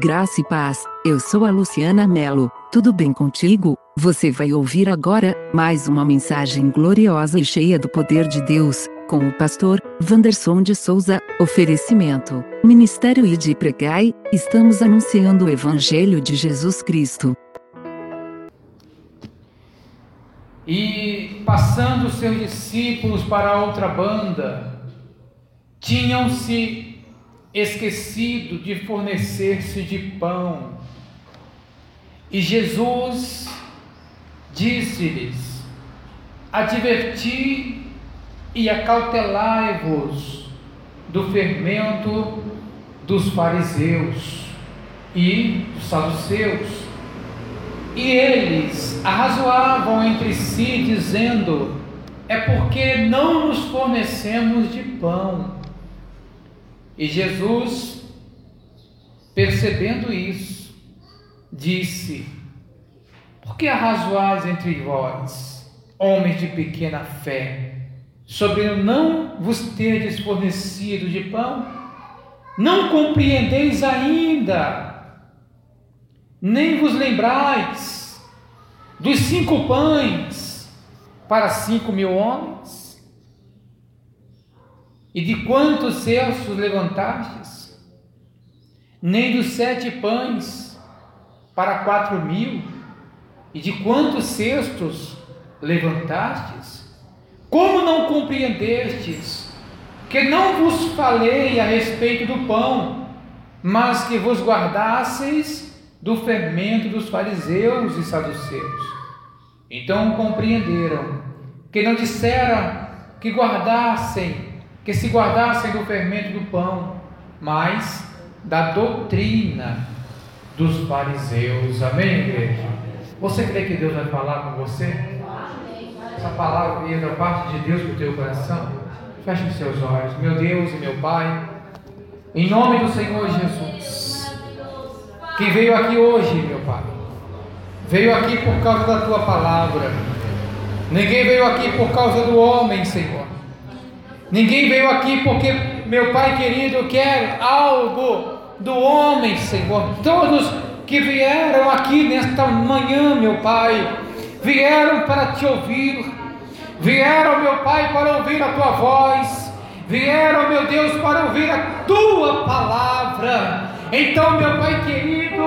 Graça e paz. Eu sou a Luciana Melo. Tudo bem contigo? Você vai ouvir agora mais uma mensagem gloriosa e cheia do poder de Deus, com o pastor Wanderson de Souza. Oferecimento: Ministério e de Pregai. Estamos anunciando o Evangelho de Jesus Cristo. E passando seus discípulos para outra banda, tinham-se esquecido de fornecer-se de pão. E Jesus disse-lhes: Adverti e acautelai-vos do fermento dos fariseus e dos saduceus. E eles arrazoavam entre si, dizendo: É porque não nos fornecemos de pão. E Jesus, percebendo isso, disse: Por que arrazoais entre vós, homens de pequena fé, sobre não vos terdes fornecido de pão? Não compreendeis ainda, nem vos lembrais dos cinco pães para cinco mil homens? E de quantos cestos levantastes? Nem dos sete pães para quatro mil? E de quantos cestos levantastes? Como não compreendestes que não vos falei a respeito do pão, mas que vos guardasseis do fermento dos fariseus e saduceus? Então compreenderam que não disseram que guardassem que se guardassem do fermento do pão, mas da doutrina dos fariseus. Amém, igreja? Você crê que Deus vai falar com você? Essa palavra veio da parte de Deus para o teu coração? Feche os seus olhos, meu Deus e meu Pai, em nome do Senhor Jesus, que veio aqui hoje, meu Pai, veio aqui por causa da tua palavra, ninguém veio aqui por causa do homem, Senhor. Ninguém veio aqui porque meu Pai querido quer algo do homem, Senhor. Todos que vieram aqui nesta manhã, meu Pai, vieram para te ouvir, vieram, meu Pai, para ouvir a tua voz, vieram, meu Deus, para ouvir a tua palavra. Então, meu Pai querido,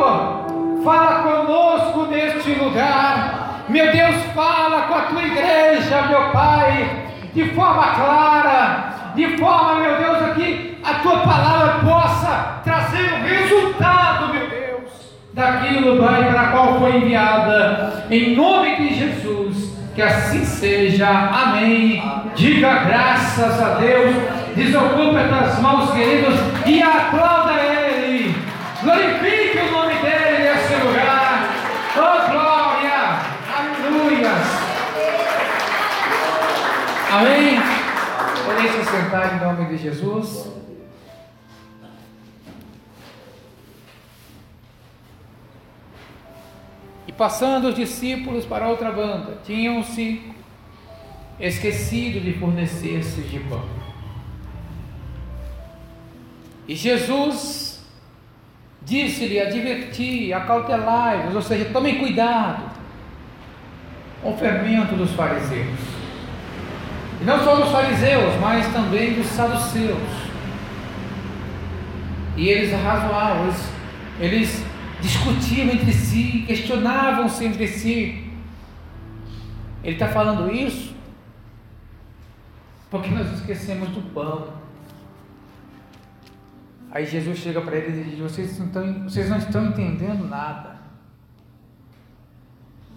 fala conosco neste lugar. Meu Deus, fala com a tua igreja, meu Pai de forma clara, de forma, meu Deus, aqui a tua palavra possa trazer o resultado, meu Deus, daquilo, Pai, para qual foi enviada, em nome de Jesus, que assim seja, amém. Diga graças a Deus, desocupe as mãos, queridos, e aplauda Ele, glorifique o nome dEle nesse lugar, oh glória, aleluia. Amém? Podem se sentar em nome de Jesus. E passando os discípulos para outra banda, tinham-se esquecido de fornecer-se de pão. E Jesus disse-lhe: adverti, acautelai-vos, ou seja, tomem cuidado com o fermento dos fariseus. E não só dos fariseus, mas também dos saduceus. E eles razoavam, eles, eles discutiam entre si, questionavam-se entre si. Ele está falando isso porque nós esquecemos do pão. Aí Jesus chega para eles e diz: vocês não, estão, vocês não estão entendendo nada.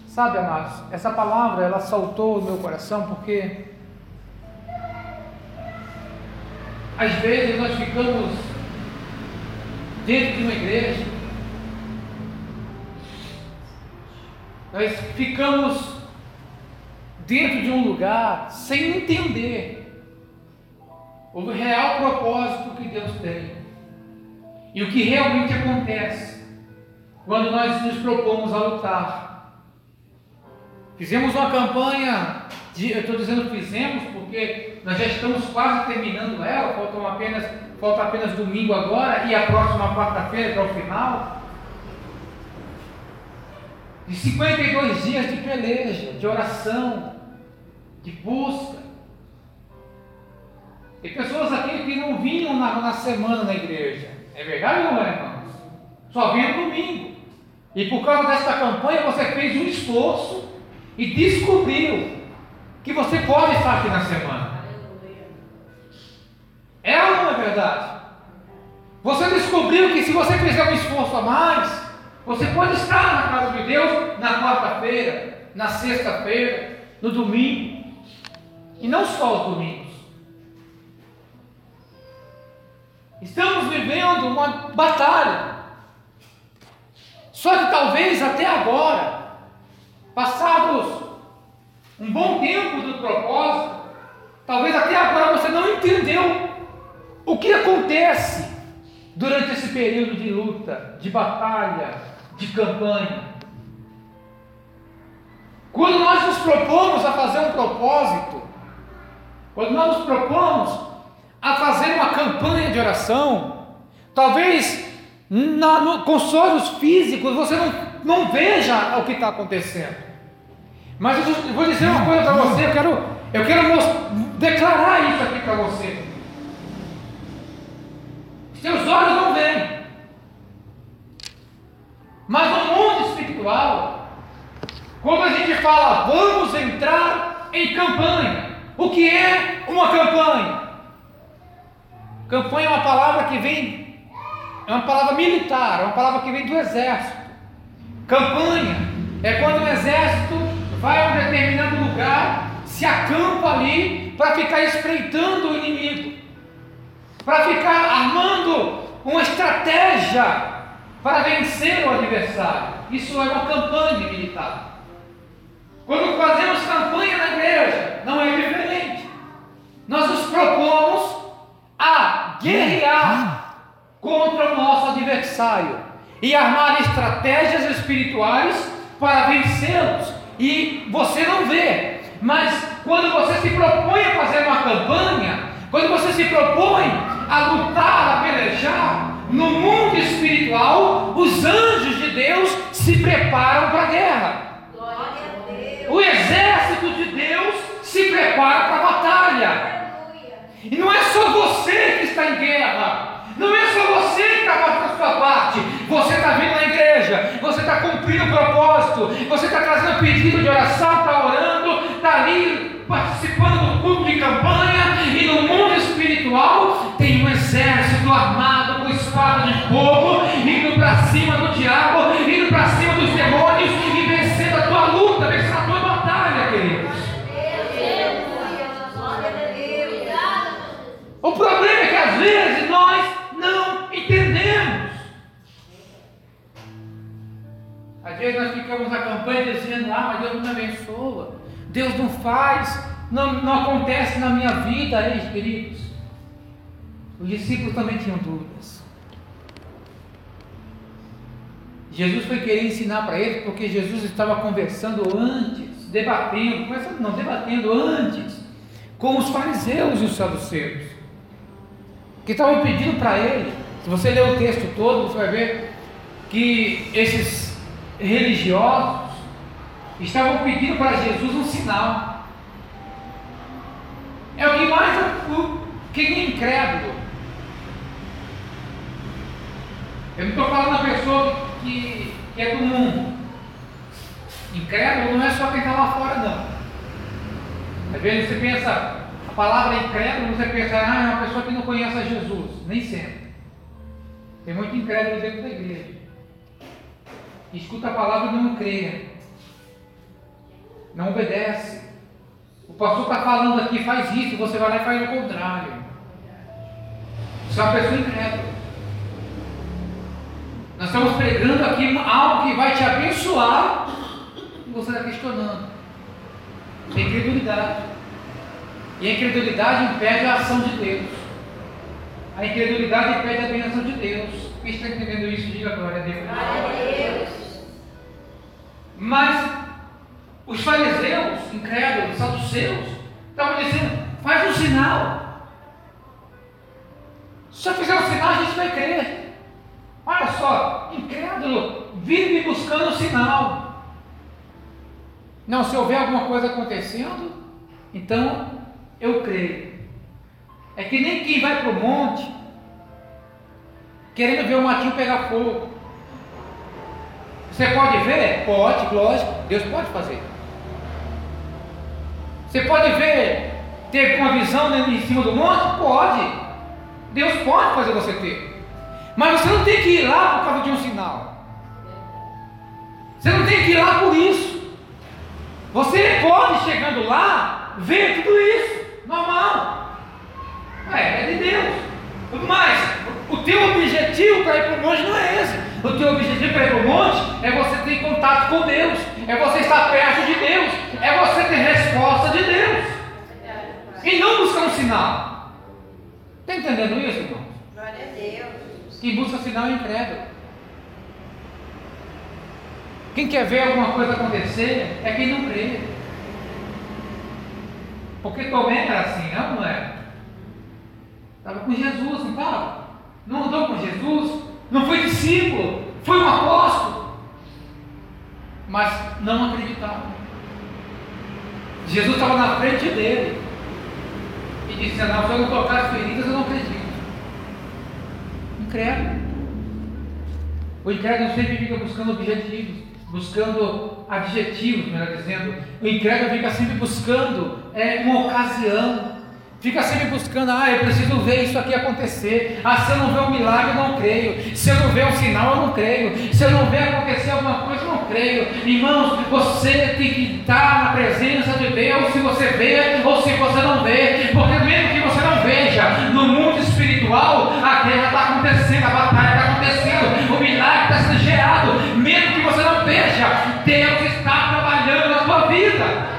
Sabe, amados, essa palavra ela saltou no meu coração porque Às vezes nós ficamos dentro de uma igreja, nós ficamos dentro de um lugar sem entender o real propósito que Deus tem e o que realmente acontece quando nós nos propomos a lutar. Fizemos uma campanha, eu estou dizendo fizemos porque nós já estamos quase terminando ela, faltam apenas falta apenas domingo agora e a próxima quarta-feira, que é o final. De 52 dias de peleja, de oração, de busca. Tem pessoas aqui que não vinham na, na semana na igreja. É verdade ou não é, irmãos? Só vinham domingo. E por causa desta campanha você fez um esforço e descobriu que você pode estar aqui na semana. É ou não é verdade? Você descobriu que se você fizer um esforço a mais, você pode estar na casa de Deus na quarta-feira, na sexta-feira, no domingo. E não só os domingos. Estamos vivendo uma batalha. Só que talvez até agora, passados um bom tempo do propósito, talvez até agora você não entendeu o que acontece durante esse período de luta, de batalha, de campanha. Quando nós nos propomos a fazer um propósito, quando nós nos propomos a fazer uma campanha de oração, talvez na, no, com olhos físicos você não, não veja o que está acontecendo. Mas eu vou dizer uma coisa para você, eu quero, eu quero declarar isso aqui para você. Seus olhos não veem. Mas no mundo espiritual, quando a gente fala, vamos entrar em campanha. O que é uma campanha? Campanha é uma palavra que vem, é uma palavra militar, é uma palavra que vem do exército. Campanha é quando o exército vai a um determinado lugar, se acampa ali para ficar espreitando o inimigo para ficar armando uma estratégia para vencer o adversário. Isso é uma campanha militar. Quando fazemos campanha na igreja, não é diferente. Nós nos propomos a guerrear contra o nosso adversário e armar estratégias espirituais para vencê-los. E você não vê, mas quando você se propõe a fazer uma campanha, quando você se propõe a lutar, a pelejar, no mundo espiritual, os anjos de Deus se preparam para a guerra. O exército de Deus se prepara para a batalha. E não é só você que está em guerra. Não é só você que está fazendo a sua parte. Você está vindo na igreja, cumprindo o propósito, você está trazendo pedido de oração, está orando, está ali participando do culto de campanha, e no mundo espiritual tem um exército armado com espada de fogo, indo para cima do Às vezes nós ficamos na campanha dizendo, ah, mas Deus não me abençoa, Deus não faz, não, não acontece na minha vida, aí, queridos. Os discípulos também tinham dúvidas. Jesus foi querer ensinar para eles, porque Jesus estava conversando antes, debatendo, conversando não, debatendo antes, com os fariseus e os saduceus, que estavam pedindo para ele. Se você ler o texto todo, você vai ver que esses religiosos estavam pedindo para Jesus um sinal. É o que mais o, quem é incrédulo. Eu não estou falando da pessoa que, que é do mundo. Incrédulo não é só quem está lá fora, não. Às vezes você pensa, a palavra incrédulo, você pensa, ah, é uma pessoa que não conhece a Jesus. Nem sempre. Tem muito incrédulo dentro da igreja. Escuta a palavra e não crê. Não obedece. O pastor está falando aqui, faz isso, você vai lá e faz o contrário. Você é uma pessoa incrédula. Nós estamos pregando aqui algo que vai te abençoar e você está questionando. É incredulidade. E a incredulidade impede a ação de Deus. A incredulidade impede a bênção de Deus. Quem está entendendo isso, diga glória a Deus. Glória a Deus. Mas os fariseus, incrédulos, saduceus, estavam dizendo: faz um sinal. Só o sinal, a gente vai crer. Olha só, incrédulo, vive buscando o sinal. Não, se houver alguma coisa acontecendo, então eu creio. É que nem quem vai para o monte querendo ver o matinho pegar fogo. Você pode ver? Pode, lógico, Deus pode fazer. Você pode ver, ter uma visão em cima do monte? Pode. Deus pode fazer você ter. Mas você não tem que ir lá por causa de um sinal. Você não tem que ir lá por isso. Você pode, chegando lá, ver tudo isso. Normal. É, é de Deus. Mas o teu objetivo para ir para o monte não é esse. O teu objetivo para ir para o monte é você ter contato com Deus, é você estar perto de Deus, é você ter resposta de Deus. E não buscar um sinal. Está entendendo isso, irmão? Glória a Deus. Quem busca sinal é incrédulo. Quem quer ver alguma coisa acontecer é quem não crê. Porque Tomé era assim, não, não é? Estava com Jesus, não estava? Não andou com Jesus? Não foi discípulo? Foi um apóstolo? Mas não acreditava. Jesus estava na frente dele e disse: Não, se eu não tocar as feridas, eu não acredito. Incrédulo. O incrédulo sempre fica buscando objetivos, buscando adjetivos, melhor dizendo. O incrédulo fica sempre buscando é, uma ocasião. Fica sempre buscando, ah, eu preciso ver isso aqui acontecer. Ah, se eu não ver um milagre, eu não creio. Se eu não ver um sinal, eu não creio. Se eu não ver acontecer alguma coisa, eu não creio. Irmãos, você tem que estar na presença de Deus se você vê ou se você não vê. Porque mesmo que você não veja, no mundo espiritual, a guerra está acontecendo, a batalha está acontecendo, o milagre está sendo gerado. Mesmo que você não veja, Deus está trabalhando na sua vida.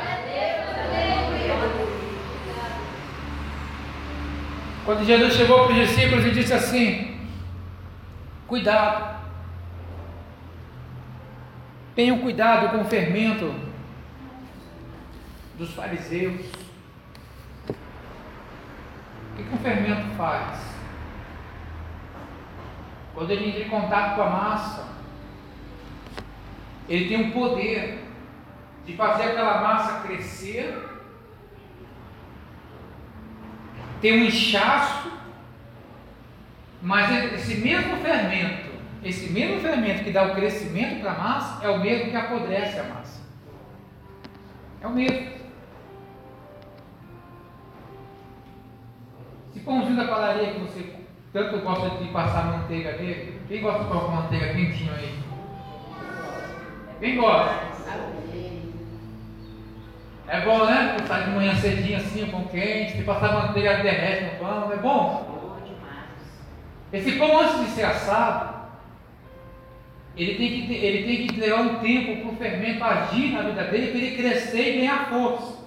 Quando Jesus chegou para os discípulos e disse assim: Cuidado, tenham cuidado com o fermento dos fariseus. O que, que um fermento faz? Quando ele entra em contato com a massa, ele tem o poder de fazer aquela massa crescer tem um inchaço, mas esse mesmo fermento, esse mesmo fermento que dá o crescimento para a massa, é o mesmo que apodrece a massa. É o mesmo. Esse pãozinho da padaria que você tanto gosta de passar manteiga nele, quem gosta de colocar manteiga quentinho aí? Quem gosta? É bom, né? Passar de manhã cedinho assim, pão quente, se passar manteiga derrete no pão, é bom. Esse pão antes de ser assado, ele tem que, ele tem que levar um tempo para o fermento agir na vida dele, para ele crescer e ganhar força.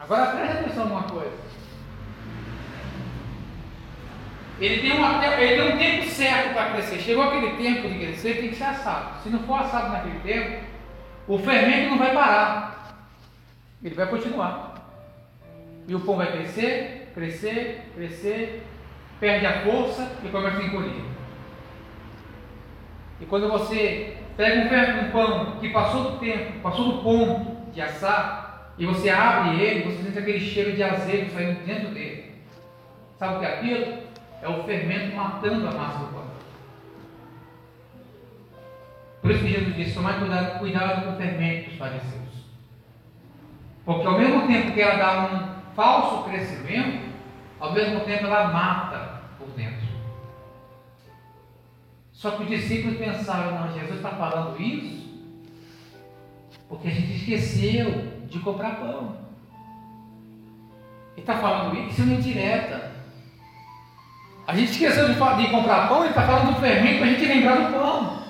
Agora preste atenção numa coisa. Ele tem, uma, ele tem um tempo certo para crescer. Chegou aquele tempo de crescer, tem que ser assado. Se não for assado naquele tempo, o fermento não vai parar. Ele vai continuar. E o pão vai crescer, crescer, crescer, perde a força e começa a encolher. E quando você pega um pão que passou do tempo, passou do ponto de assar, e você abre ele, você sente aquele cheiro de azeite saindo dentro dele. Sabe o que é aquilo? É o fermento matando a massa do pão. Por isso que Jesus disse: tomai cuidado, cuidado com o fermento dos fariseus. Porque ao mesmo tempo que ela dá um falso crescimento, ao mesmo tempo ela mata por dentro. Só que os discípulos pensaram, não, Jesus está falando isso porque a gente esqueceu de comprar pão. Ele está falando isso, isso é uma indireta. A gente esqueceu de, de comprar pão, ele está falando do fermento para a gente lembrar do pão.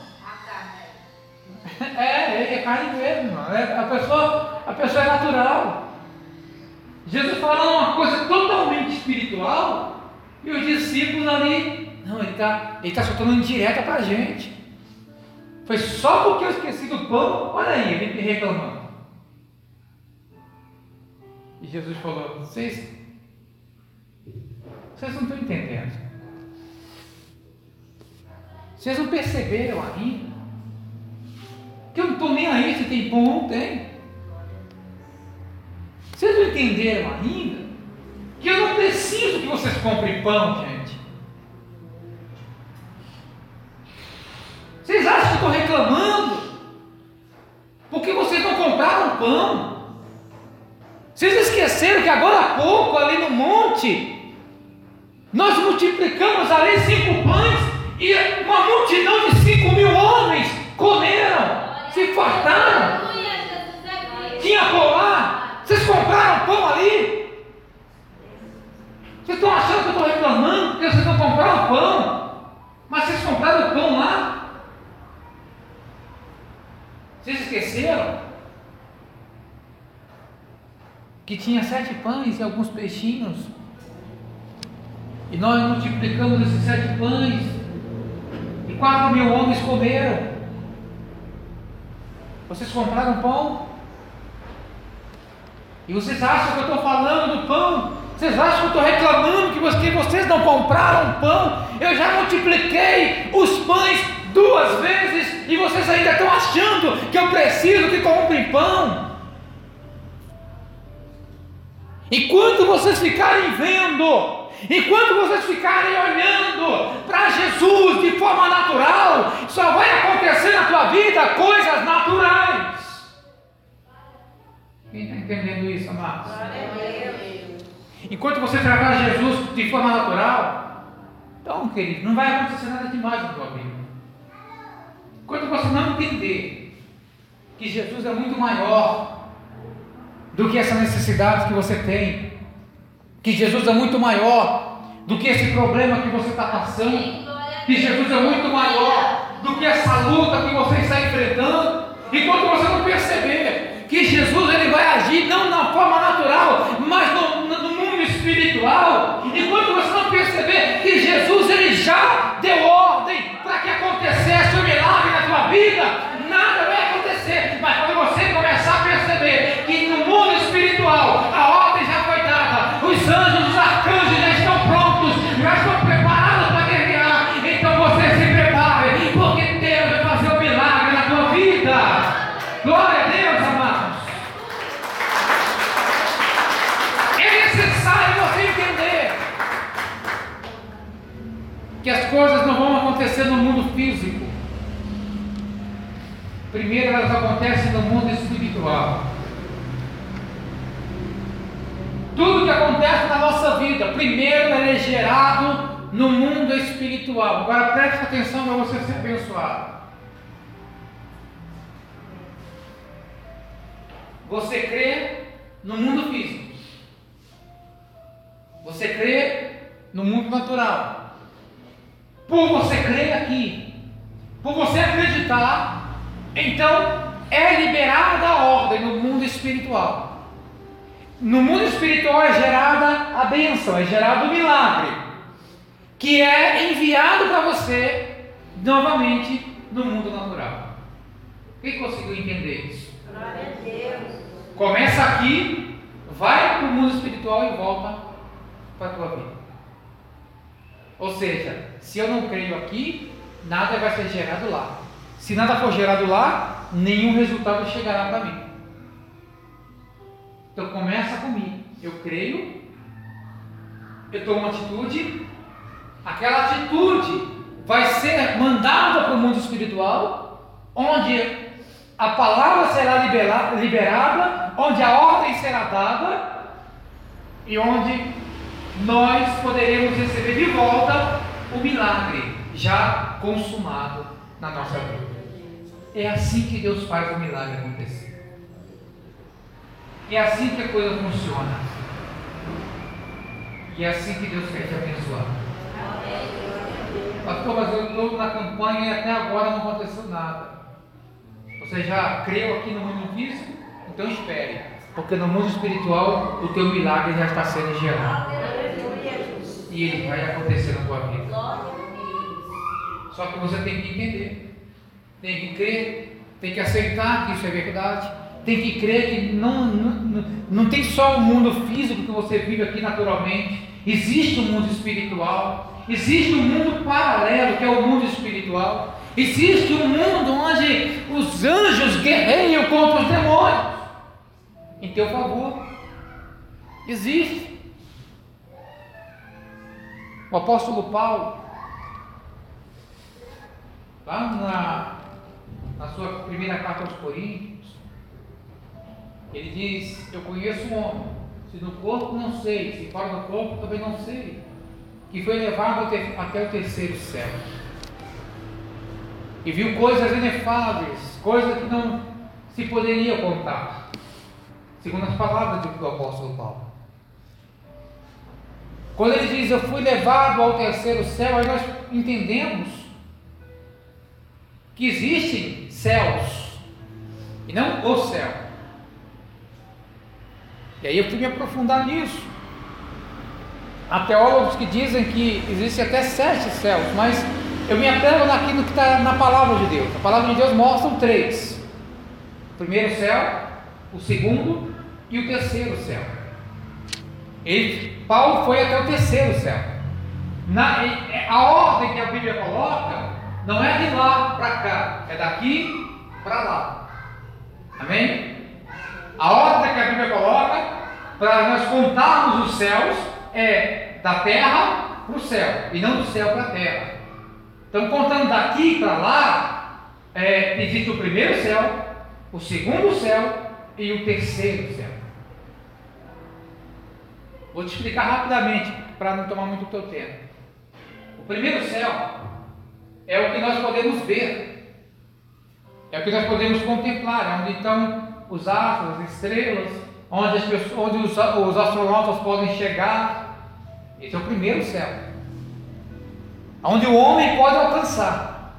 É, é carne mesmo. É, a, pessoa, a pessoa é natural. Jesus fala uma coisa totalmente espiritual e os discípulos ali, não, ele está ele tá soltando indireta para a gente. Foi só porque eu esqueci do pão, olha aí, ele reclamando. E Jesus falou: vocês, vocês não estão entendendo. Vocês não perceberam ainda? Que eu não estou nem aí se tem pão ou não tem. Vocês não entenderam ainda? Que eu não preciso que vocês comprem pão, gente. Vocês acham que estou reclamando? Porque vocês não compraram pão? Vocês esqueceram que agora há pouco, ali no monte, nós multiplicamos ali cinco pães e uma multidão de cinco mil homens comeram, se fartaram. Tinha colar. Compraram pão ali? Vocês estão achando que eu estou reclamando porque vocês não compraram pão? Mas vocês compraram pão lá? Vocês esqueceram? que tinha sete pães e alguns peixinhos. E nós multiplicamos esses sete pães. E quatro mil homens comeram. Vocês compraram pão? E vocês acham que eu estou falando do pão? Vocês acham que eu estou reclamando que vocês não compraram pão? Eu já multipliquei os pães duas vezes e vocês ainda estão achando que eu preciso que comprem pão? Enquanto vocês ficarem vendo, enquanto vocês ficarem olhando para Jesus de forma natural, só vai acontecer na tua vida coisas naturais. Quem está entendendo isso, amados? Enquanto você tratar Jesus de forma natural, então, querido, não vai acontecer nada demais na tua vida. Enquanto você não entender que Jesus é muito maior do que essa necessidade que você tem. Que Jesus é muito maior do que esse problema que você está passando. Que Jesus é muito maior do que essa luta que você está enfrentando. Enquanto você não perceber que Jesus ele vai agir não na forma natural, mas no, no mundo espiritual. Enquanto você não perceber que Jesus ele já deu ordem para que acontecesse o um milagre na tua vida, nada vai acontecer. Mas acontecer no mundo físico. Primeiro elas acontecem no mundo espiritual. Tudo que acontece na nossa vida, primeiro ele é gerado no mundo espiritual. Agora preste atenção para você ser abençoado. Você crê no mundo físico. Você crê no mundo natural. Por você crer aqui, por você acreditar, então, é liberada a ordem no mundo espiritual. No mundo espiritual é gerada a bênção, é gerado o milagre, que é enviado para você novamente no mundo natural. Quem conseguiu entender isso? Glória a Deus. Começa aqui, vai para o mundo espiritual e volta para a tua vida. Ou seja, se eu não creio aqui, nada vai ser gerado lá. Se nada for gerado lá, nenhum resultado chegará para mim. Então começa comigo. Eu creio, eu tomo uma atitude, aquela atitude vai ser mandada para o mundo espiritual, onde a palavra será liberada, onde a ordem será dada e onde nós poderemos receber de volta o milagre já consumado na nossa vida. É assim que Deus faz o milagre acontecer. É assim que a coisa funciona. E é assim que Deus quer te abençoar. Pastor, mas eu estou na campanha e até agora não aconteceu nada. Você já creu aqui no mundo físico? Então espere. Porque no mundo espiritual o teu milagre já está sendo gerado. E ele vai acontecer na tua vida. Só que você tem que entender tem que crer, tem que aceitar que isso é verdade, tem que crer que não, não, não tem só o mundo físico que você vive aqui naturalmente, existe o um mundo espiritual. Existe um mundo paralelo, que é o mundo espiritual. Existe um mundo onde os anjos guerreiam contra os demônios. Em teu favor. Existe. O apóstolo Paulo, lá na, na sua primeira carta aos Coríntios, ele diz: Eu conheço um homem, se no corpo não sei, se fora do corpo também não sei, que foi levado até o terceiro céu. E viu coisas inefáveis, coisas que não se poderia contar, segundo as palavras do apóstolo Paulo. Quando ele diz eu fui levado ao terceiro céu, aí nós entendemos que existem céus e não o céu. E aí eu fui me aprofundar nisso. Há teólogos que dizem que existem até sete céus, mas eu me apego naquilo que está na palavra de Deus. A palavra de Deus mostra três: o primeiro céu, o segundo e o terceiro céu. Ele, Paulo foi até o terceiro céu. Na, a ordem que a Bíblia coloca não é de lá para cá, é daqui para lá. Amém? A ordem que a Bíblia coloca para nós contarmos os céus é da terra para o céu e não do céu para a terra. Então, contando daqui para lá, é, existe o primeiro céu, o segundo céu e o terceiro céu. Vou te explicar rapidamente, para não tomar muito teu tempo. O primeiro céu é o que nós podemos ver, é o que nós podemos contemplar, onde estão os astros, as estrelas, onde, as pessoas, onde os, os astronautas podem chegar. Esse é o primeiro céu, onde o homem pode alcançar.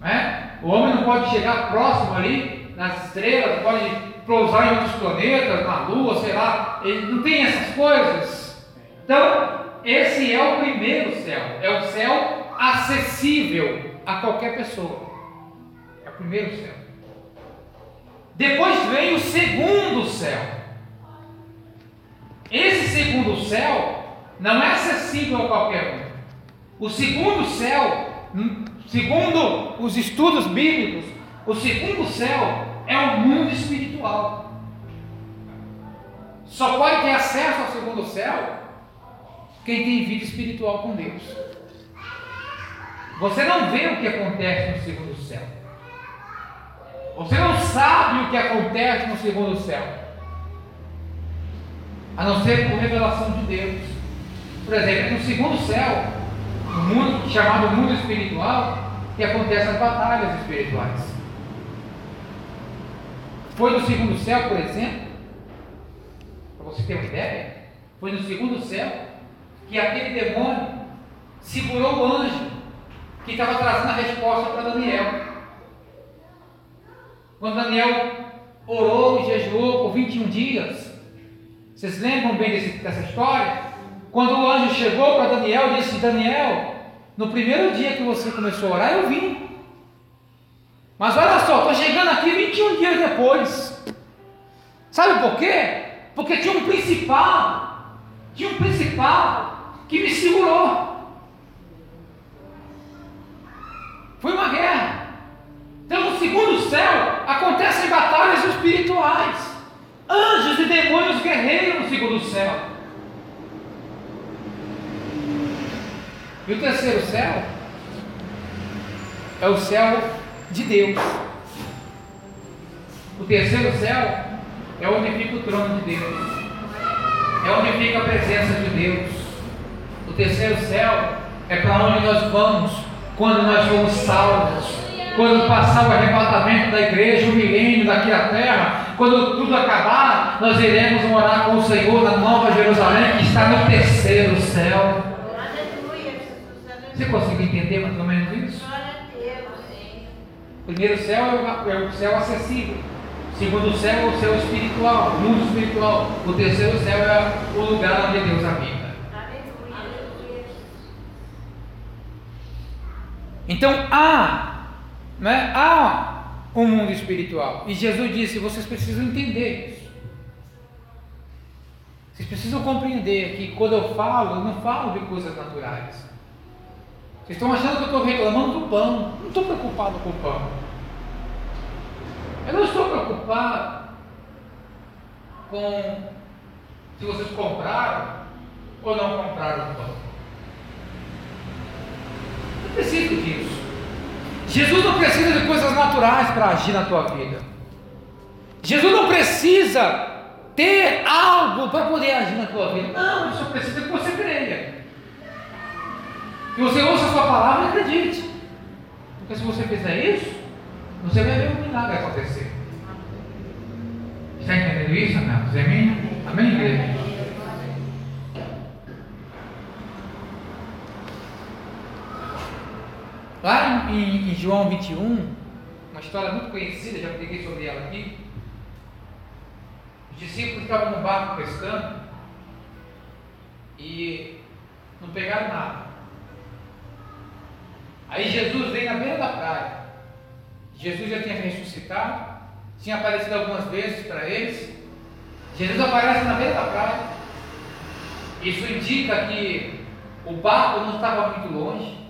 Né? O homem não pode chegar próximo ali nas estrelas, pode pousar em outros planetas, na Lua, sei lá, ele não tem essas coisas. Então, esse é o primeiro céu, é o céu acessível a qualquer pessoa. É o primeiro céu. Depois vem o segundo céu. Esse segundo céu não é acessível a qualquer um. O segundo céu, segundo os estudos bíblicos, o segundo céu é o mundo espiritual. Só pode ter acesso ao segundo céu quem tem vida espiritual com Deus. Você não vê o que acontece no segundo céu. Você não sabe o que acontece no segundo céu. A não ser por revelação de Deus. Por exemplo, no segundo céu, no mundo chamado mundo espiritual, que acontecem as batalhas espirituais. Foi no segundo céu, por exemplo, para você ter uma ideia, foi no segundo céu que aquele demônio segurou o anjo que estava trazendo a resposta para Daniel. Quando Daniel orou e jejuou por 21 dias, vocês lembram bem desse, dessa história? Quando o anjo chegou para Daniel e disse: Daniel, no primeiro dia que você começou a orar, eu vim. Mas olha só, estou chegando aqui 21 dias depois. Sabe por quê? Porque tinha um principal, tinha um principal que me segurou. Foi uma guerra. Então, no segundo céu, acontecem batalhas espirituais. Anjos e demônios guerreiam no segundo céu. E o terceiro céu é o céu de Deus. O terceiro céu é onde fica o trono de Deus, é onde fica a presença de Deus. O terceiro céu é para onde nós vamos quando nós fomos salvos. Quando passar o arrebatamento da igreja, o milênio daqui à terra, quando tudo acabar, nós iremos morar com o Senhor na Nova Jerusalém, que está no terceiro céu. Você consegue entender mais ou menos isso? Primeiro céu é o céu acessível. Segundo céu é o céu espiritual, o mundo espiritual. O terceiro céu é o lugar onde Deus habita. Então há, né, há um mundo espiritual. E Jesus disse: vocês precisam entender isso. Vocês precisam compreender que quando eu falo, eu não falo de coisas naturais. Vocês estão achando que eu estou reclamando do pão. Não estou preocupado com o pão. Eu não estou preocupado com se vocês compraram ou não compraram o pão. Preciso disso. Jesus não precisa de coisas naturais para agir na tua vida. Jesus não precisa ter algo para poder agir na tua vida. Não, ele só precisa que você creia. Que você ouça a sua palavra e acredite. Porque se você fizer isso, você vai ver um milagre acontecer. Está entendendo isso, amados? Amém? Amém, igreja? Lá em, em, João 21, uma história muito conhecida, já peguei sobre ela aqui. Os discípulos estavam no barco pescando e não pegaram nada. Aí Jesus vem na beira da praia. Jesus já tinha ressuscitado tinha aparecido algumas vezes para eles. Jesus aparece na beira da praia. Isso indica que o barco não estava muito longe.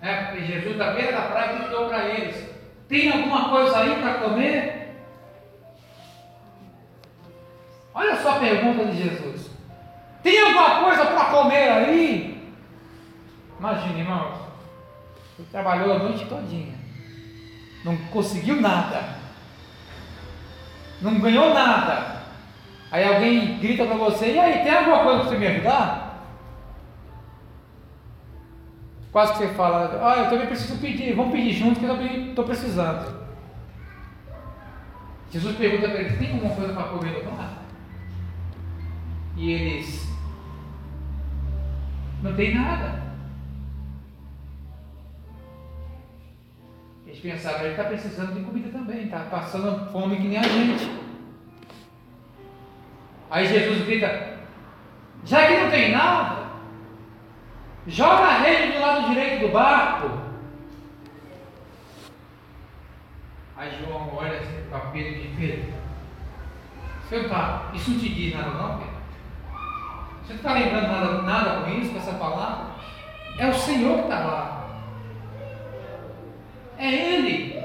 Né? Porque Jesus, da beira da praia, gritou para eles: Tem alguma coisa aí para comer? Olha só a pergunta de Jesus: Tem alguma coisa para comer aí? Imagine, irmãos. Ele trabalhou a noite todinha. Não conseguiu nada não ganhou nada. Aí alguém grita para você: e aí, tem alguma coisa para você me ajudar? Quase que você fala: ah, eu também preciso pedir, vamos pedir junto que eu também estou precisando. Jesus pergunta para eles: tem alguma coisa para comer no bar? E eles: não tem nada. Eles pensaram, ele está precisando de comida também, está passando fome que nem a gente. Aí Jesus grita, já que não tem nada, joga a rede lado direito do barco. Aí João olha assim para Pedro e diz, Pedro, seu pai, isso não te diz nada não, Pedro? Você não está lembrando nada, nada com isso, com essa palavra? É o Senhor que está lá. É Ele.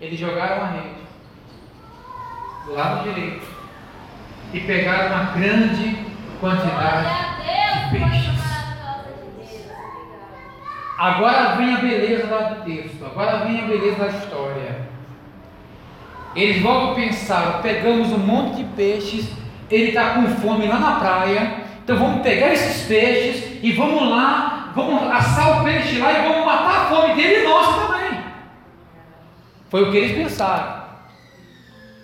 Eles jogaram a rede do lado direito e pegaram uma grande quantidade de peixes. Agora vem a beleza do texto, agora vem a beleza da história. Eles logo pensaram: pegamos um monte de peixes, ele está com fome lá na praia, então vamos pegar esses peixes e vamos lá vamos assar o peixe lá e vamos matar a fome dele e nossa também. Foi o que eles pensaram.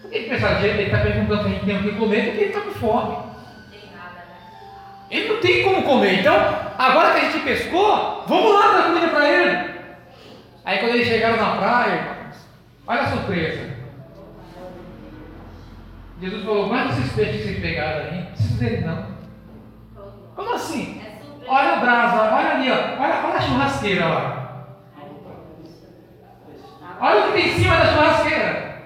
Por que eles pensaram? Ele está perguntando se a gente tem o que comer porque ele está com fome. Ele não tem como comer. Então, agora que a gente pescou, vamos lá dar comida para ele. Aí quando eles chegaram na praia, olha a surpresa. Jesus falou, mas esses peixes que vocês pegaram aí, não precisa deles não. Como assim? Olha a brasa, olha ali, ó. Olha, olha a churrasqueira lá. Olha o que tem em cima da churrasqueira.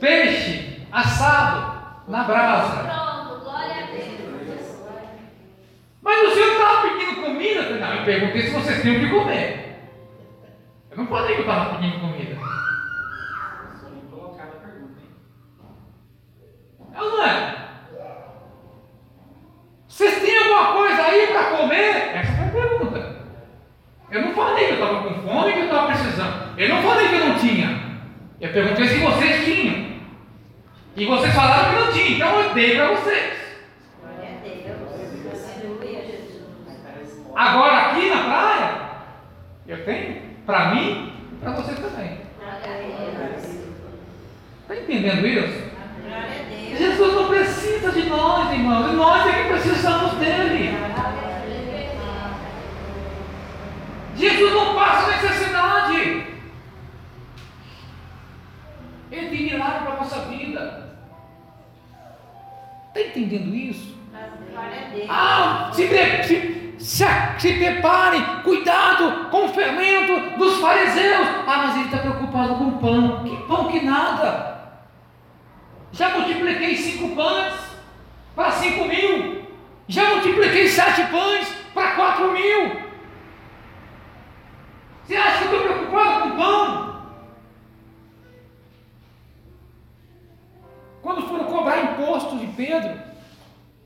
Peixe assado na brasa. Pronto, glória a Deus. Mas o senhor comida? Não, eu perguntei se vocês tinham o que comer. Eu não falei que eu estava pedindo comida. É ou não é? Vocês têm alguma coisa aí para comer? Essa foi a pergunta. Eu não falei que eu estava com fome, que eu estava precisando. Eu não falei que eu não tinha. Eu perguntei se vocês tinham. E vocês falaram que não tinha, então eu dei para vocês. Agora aqui na praia, eu tenho para mim e para vocês também. Está entendendo isso? Jesus não precisa de nós, irmãos, e nós é que precisamos dele. Jesus não passa necessidade. Ele tem milagre para a nossa vida. Está entendendo isso? Ah, se, se, se, se prepare, cuidado com o fermento dos fariseus. Ah, mas ele está preocupado com o pão. Que pão que nada. Já multipliquei cinco pães para cinco mil. Já multipliquei sete pães para quatro mil. Você acha que eu estou preocupado com pão? Quando foram cobrar imposto de Pedro,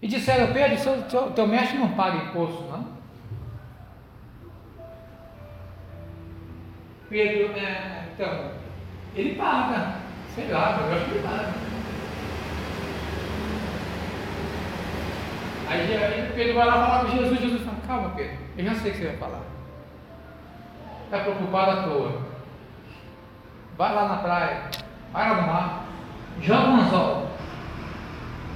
e disseram, Pedro, seu, seu, teu mestre não paga imposto, não? Pedro, é, então, ele paga, sei lá, eu acho que ele paga. Aí, aí Pedro vai lá falar com Jesus, Jesus fala, calma Pedro, eu já sei o que você vai falar. Está preocupado à toa. Vai lá na praia, vai lá no mar, joga um anzol.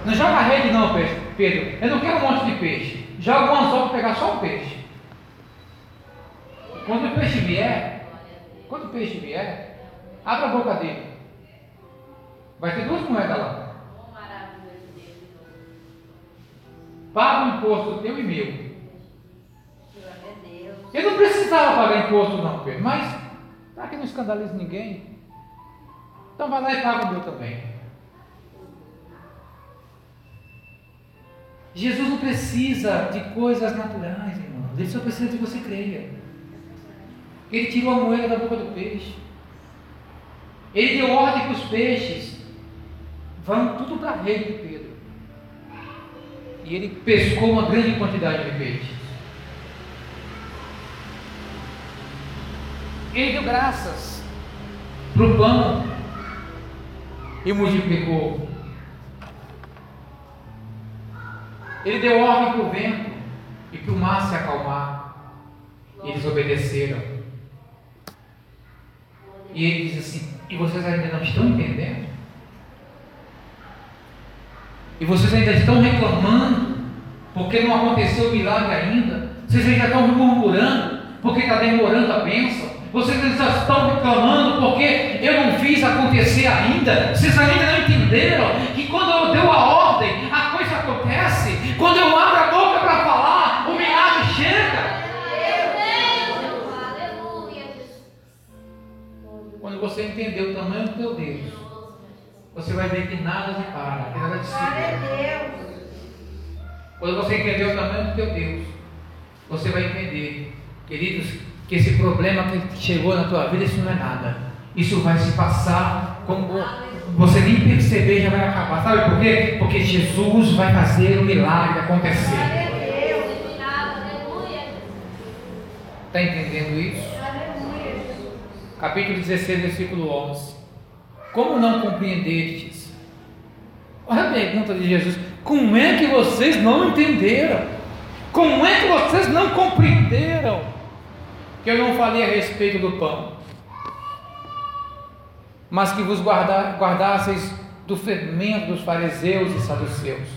Não joga rede não, Pedro. Eu não quero um monte de peixe. Joga um anzol para pegar só um peixe. Quando o peixe vier, quando o peixe vier, abra a boca dele. Vai ter duas moedas lá. Paga o imposto teu e meu. Eu não precisava pagar imposto não, Pedro, mas para que não escandalize ninguém, então vai lá e paga o meu também. Jesus não precisa de coisas naturais, irmão. Ele só precisa que você creia. Ele tirou a moeda da boca do peixe. Ele deu ordem para os peixes. Vão tudo para a rede de Pedro. E ele pescou uma grande quantidade de peixes. Ele deu graças para o pão e multiplicou. Ele deu ordem para o vento e para o mar se acalmar. Eles obedeceram. E ele diz assim: E vocês ainda não estão entendendo? E vocês ainda estão reclamando porque não aconteceu o milagre ainda? Vocês ainda estão murmurando porque está demorando a bênção? Vocês ainda estão reclamando porque eu não fiz acontecer ainda? Vocês ainda não entenderam que quando eu deu a ordem, a coisa acontece? Quando eu abro a entender o tamanho do teu Deus, você vai ver que nada te para, que nada te segura. Quando você entender o tamanho do teu Deus, você vai entender, queridos, que esse problema que chegou na tua vida, isso não é nada. Isso vai se passar como você nem perceber já vai acabar. Sabe por quê? Porque Jesus vai fazer o milagre acontecer. Está entendendo isso? Capítulo 16, versículo 11. Como não compreendestes? Olha a pergunta de Jesus: Como é que vocês não entenderam? Como é que vocês não compreenderam? Que eu não falei a respeito do pão mas que vos guarda, guardasseis do fermento dos fariseus e saduceus.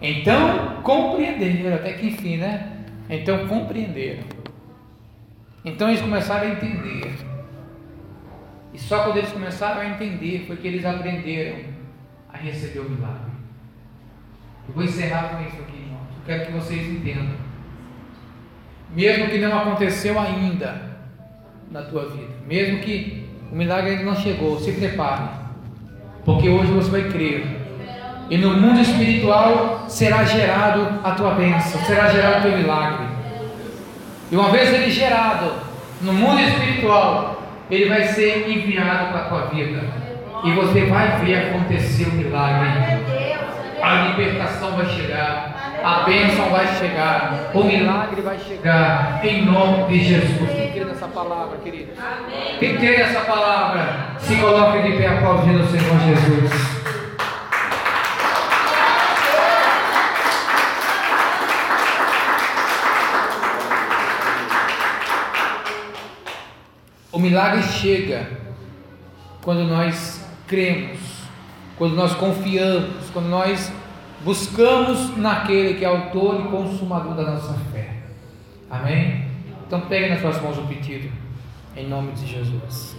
Então compreenderam, até que enfim, né? Então compreenderam. Então eles começaram a entender. E só quando eles começaram a entender foi que eles aprenderam a receber o milagre. Eu vou encerrar com isso aqui, irmãos. Eu quero que vocês entendam. Mesmo que não aconteceu ainda na tua vida, mesmo que o milagre ainda não chegou. Se prepare. Porque hoje você vai crer. E no mundo espiritual será gerado a tua bênção, será gerado o teu milagre. E uma vez ele gerado no mundo espiritual, ele vai ser enviado para a tua vida. E você vai ver acontecer o milagre. A libertação vai chegar a bênção vai chegar, o milagre vai chegar, em nome de Jesus. Quem crê nessa palavra, querido? Quem crê nessa palavra, se coloque de pé aplaudindo o Senhor Jesus. Milagre chega quando nós cremos, quando nós confiamos, quando nós buscamos naquele que é autor e consumador da nossa fé. Amém? Então pegue nas suas mãos o pedido, em nome de Jesus.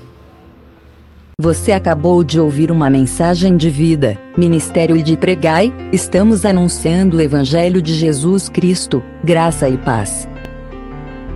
Você acabou de ouvir uma mensagem de vida, Ministério de Pregai, estamos anunciando o Evangelho de Jesus Cristo, graça e paz.